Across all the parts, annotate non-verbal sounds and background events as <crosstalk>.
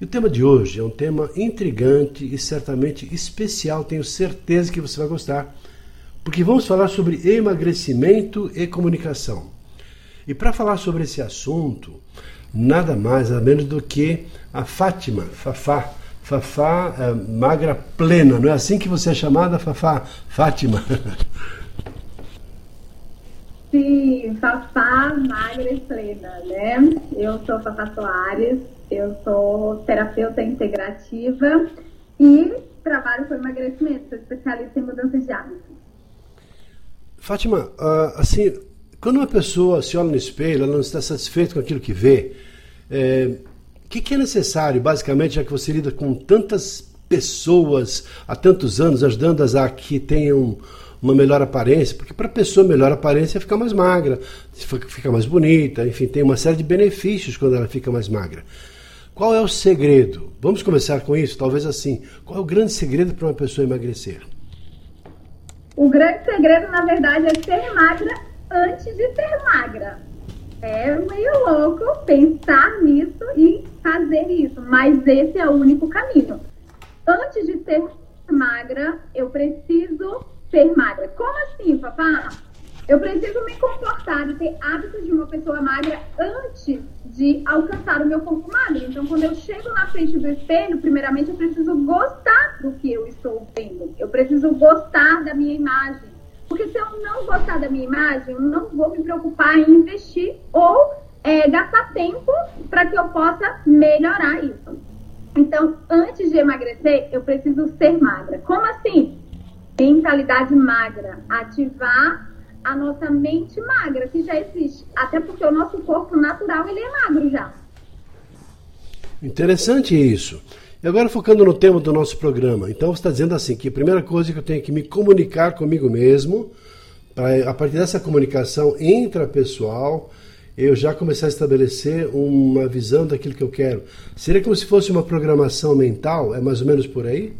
E o tema de hoje é um tema intrigante e certamente especial, tenho certeza que você vai gostar, porque vamos falar sobre emagrecimento e comunicação. E para falar sobre esse assunto, nada mais, nada menos do que a Fátima, Fafá, Fafá é, magra plena, não é assim que você é chamada, Fafá? Fátima? <laughs> Sim, Fafá magra plena, né? Eu sou Fafá Soares, eu sou terapeuta integrativa e trabalho com emagrecimento, sou especialista em mudanças de hábitos. Fátima, uh, assim, quando uma pessoa se olha no espelho, ela não está satisfeita com aquilo que vê, é, o que, que, é necessário, basicamente, já que você lida com tantas pessoas há tantos anos, ajudando-as a que tenham uma melhor aparência, porque para a pessoa melhor aparência é ficar mais magra, fica mais bonita, enfim, tem uma série de benefícios quando ela fica mais magra. Qual é o segredo? Vamos começar com isso, talvez assim. Qual é o grande segredo para uma pessoa emagrecer? O grande segredo, na verdade, é ser magra antes de ser magra. É meio louco pensar nisso e fazer isso, mas esse é o único caminho. Antes de ser magra, eu preciso ser magra. Como assim, papá? Eu preciso me comportar e ter hábitos de uma pessoa magra antes de alcançar o meu corpo magro. Então, quando eu chego na frente do espelho, primeiramente eu preciso gostar do que eu estou vendo. Eu preciso gostar da minha imagem. Porque se eu não gostar da minha imagem, eu não vou me preocupar em investir ou é, gastar tempo para que eu possa melhorar isso. Então, antes de emagrecer, eu preciso ser magra. Como assim? Mentalidade magra. Ativar a nossa mente magra, que já existe. Até porque o nosso corpo natural, ele é magro já. Interessante isso. E agora focando no tema do nosso programa. Então você está dizendo assim que a primeira coisa que eu tenho que me comunicar comigo mesmo, para a partir dessa comunicação intrapessoal, eu já começar a estabelecer uma visão daquilo que eu quero. Seria como se fosse uma programação mental? É mais ou menos por aí?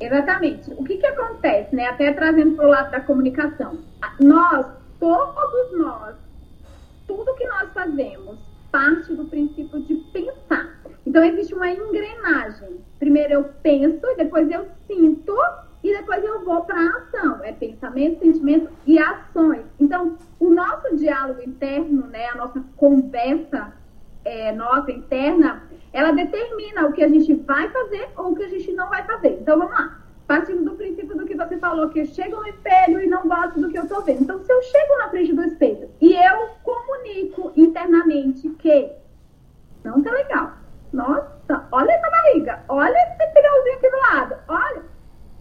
Exatamente. O que, que acontece, né? Até trazendo para o lado da comunicação. Nós, todos nós, tudo que nós fazemos parte do princípio de pensar. Então existe uma engrenagem. Primeiro eu penso, depois eu sinto e depois eu vou para a ação. É pensamento, sentimento e ações. Então nosso diálogo interno, né, a nossa conversa é, nossa interna, ela determina o que a gente vai fazer ou o que a gente não vai fazer. Então vamos lá. Partindo do princípio do que você falou, que eu chego no espelho e não gosto do que eu tô vendo. Então, se eu chego na frente do espelho e eu comunico internamente que não tá legal. Nossa, olha essa barriga, olha esse finalzinho aqui do lado, olha.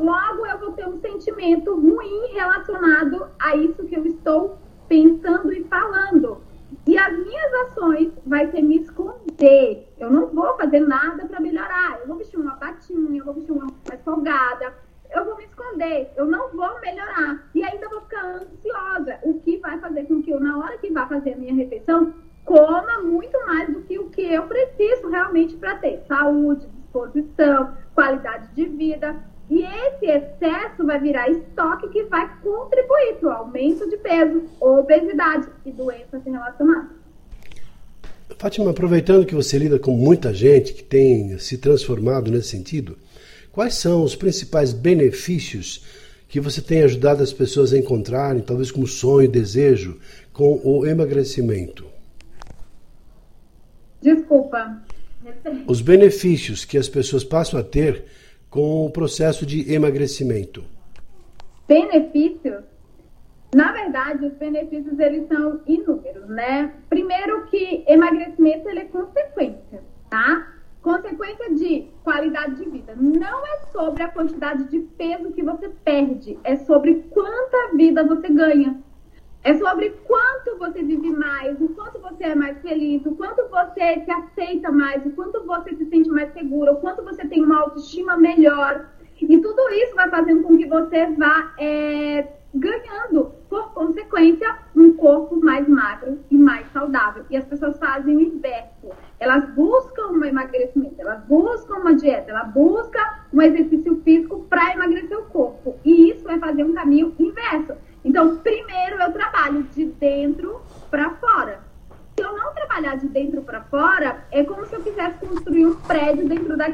Logo eu vou ter um sentimento ruim relacionado a isso que eu estou pensando e falando. E as minhas ações vai ser me esconder. Eu não vou fazer nada para melhorar. Eu vou vestir uma patinha, eu vou vestir uma mais folgada. Eu vou me esconder. Eu não vou melhorar. E ainda vou ficar ansiosa. O que vai fazer com que eu, na hora que vá fazer a minha refeição, coma muito mais do que o que eu preciso realmente para ter saúde, disposição, qualidade de vida. E esse excesso vai virar estoque que vai contribuir para o aumento de peso, obesidade e doenças relacionadas. Fátima, aproveitando que você lida com muita gente que tem se transformado nesse sentido, quais são os principais benefícios que você tem ajudado as pessoas a encontrarem, talvez como sonho e desejo, com o emagrecimento? Desculpa. Os benefícios que as pessoas passam a ter com o processo de emagrecimento? Benefícios? Na verdade, os benefícios eles são inúmeros, né? Primeiro que emagrecimento ele é consequência, tá? Consequência de qualidade de vida. Não é sobre a quantidade de peso que você perde, é sobre quanta vida você ganha. É sobre quanto você vive mais, o quanto você é mais feliz, o quanto você se aceita mais, o quanto você se sente mais segura, o quanto você tem uma autoestima melhor. E tudo isso vai fazendo com que você vá é, ganhando, por consequência, um corpo mais magro e mais saudável. E as pessoas fazem o inverso. Elas buscam um emagrecimento, elas buscam uma dieta, elas buscam um exercício físico para emagrecer o corpo. E isso vai fazer um caminho inverso. Então, primeiro eu trabalho de dentro para fora. Se eu não trabalhar de dentro para fora, é como se eu quisesse construir um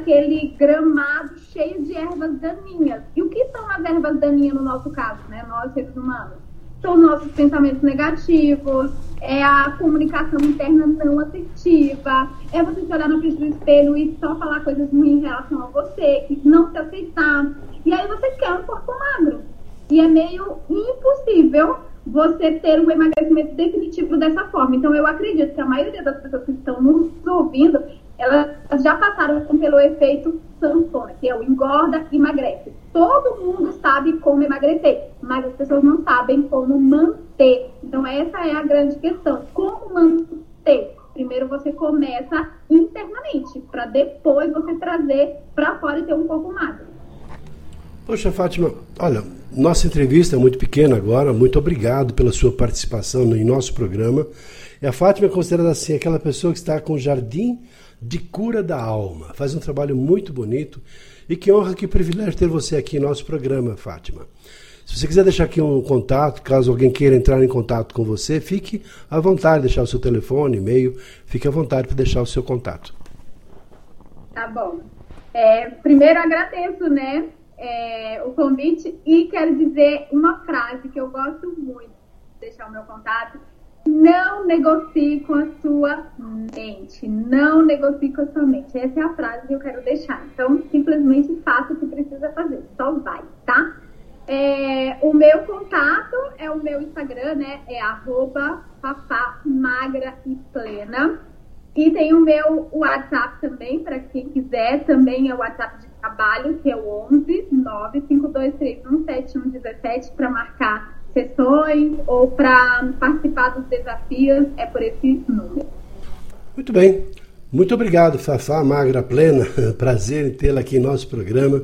daquele gramado cheio de ervas daninhas. E o que são as ervas daninhas no nosso caso, né? Nós, seres humanos? São os nossos pensamentos negativos, é a comunicação interna não assertiva, é você se olhar na frente do espelho e só falar coisas ruins em relação a você, que não se aceitar. E aí você quer um corpo magro. E é meio impossível você ter um emagrecimento definitivo dessa forma. Então, eu acredito que a maioria das pessoas que estão nos ouvindo, elas já passaram pelo efeito sanfona, que é o engorda e emagrece. Todo mundo sabe como emagrecer, mas as pessoas não sabem como manter. Então, essa é a grande questão. Como manter? Primeiro você começa internamente, para depois você trazer para fora e ter um corpo magro. Poxa, Fátima, olha, nossa entrevista é muito pequena agora. Muito obrigado pela sua participação em nosso programa. E a Fátima é considerada assim aquela pessoa que está com o jardim de cura da alma. Faz um trabalho muito bonito e que honra, que privilégio ter você aqui em nosso programa, Fátima. Se você quiser deixar aqui um contato, caso alguém queira entrar em contato com você, fique à vontade, deixar o seu telefone, e-mail, fique à vontade para deixar o seu contato. Tá bom. É, primeiro agradeço, né, é, o convite e quero dizer uma frase que eu gosto muito de deixar o meu contato. Não negocie com a sua mente. Não negocie com a sua mente. Essa é a frase que eu quero deixar. Então, simplesmente faça o que precisa fazer. Só vai, tá? É, o meu contato é o meu Instagram, né? É arroba magra e plena. E tem o meu WhatsApp também, para quem quiser, também é o WhatsApp de trabalho, que é o 11 952317117 para marcar sessões ou para participar dos desafios, é por esse número. Muito bem. Muito obrigado, Fafá Magra Plena. <laughs> Prazer em tê-la aqui em nosso programa.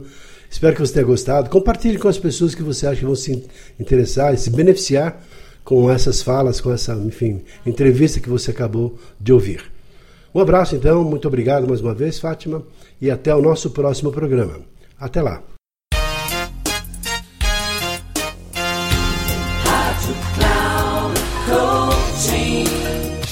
Espero que você tenha gostado. Compartilhe com as pessoas que você acha que vão se interessar e se beneficiar com essas falas, com essa, enfim, entrevista que você acabou de ouvir. Um abraço, então. Muito obrigado mais uma vez, Fátima e até o nosso próximo programa. Até lá!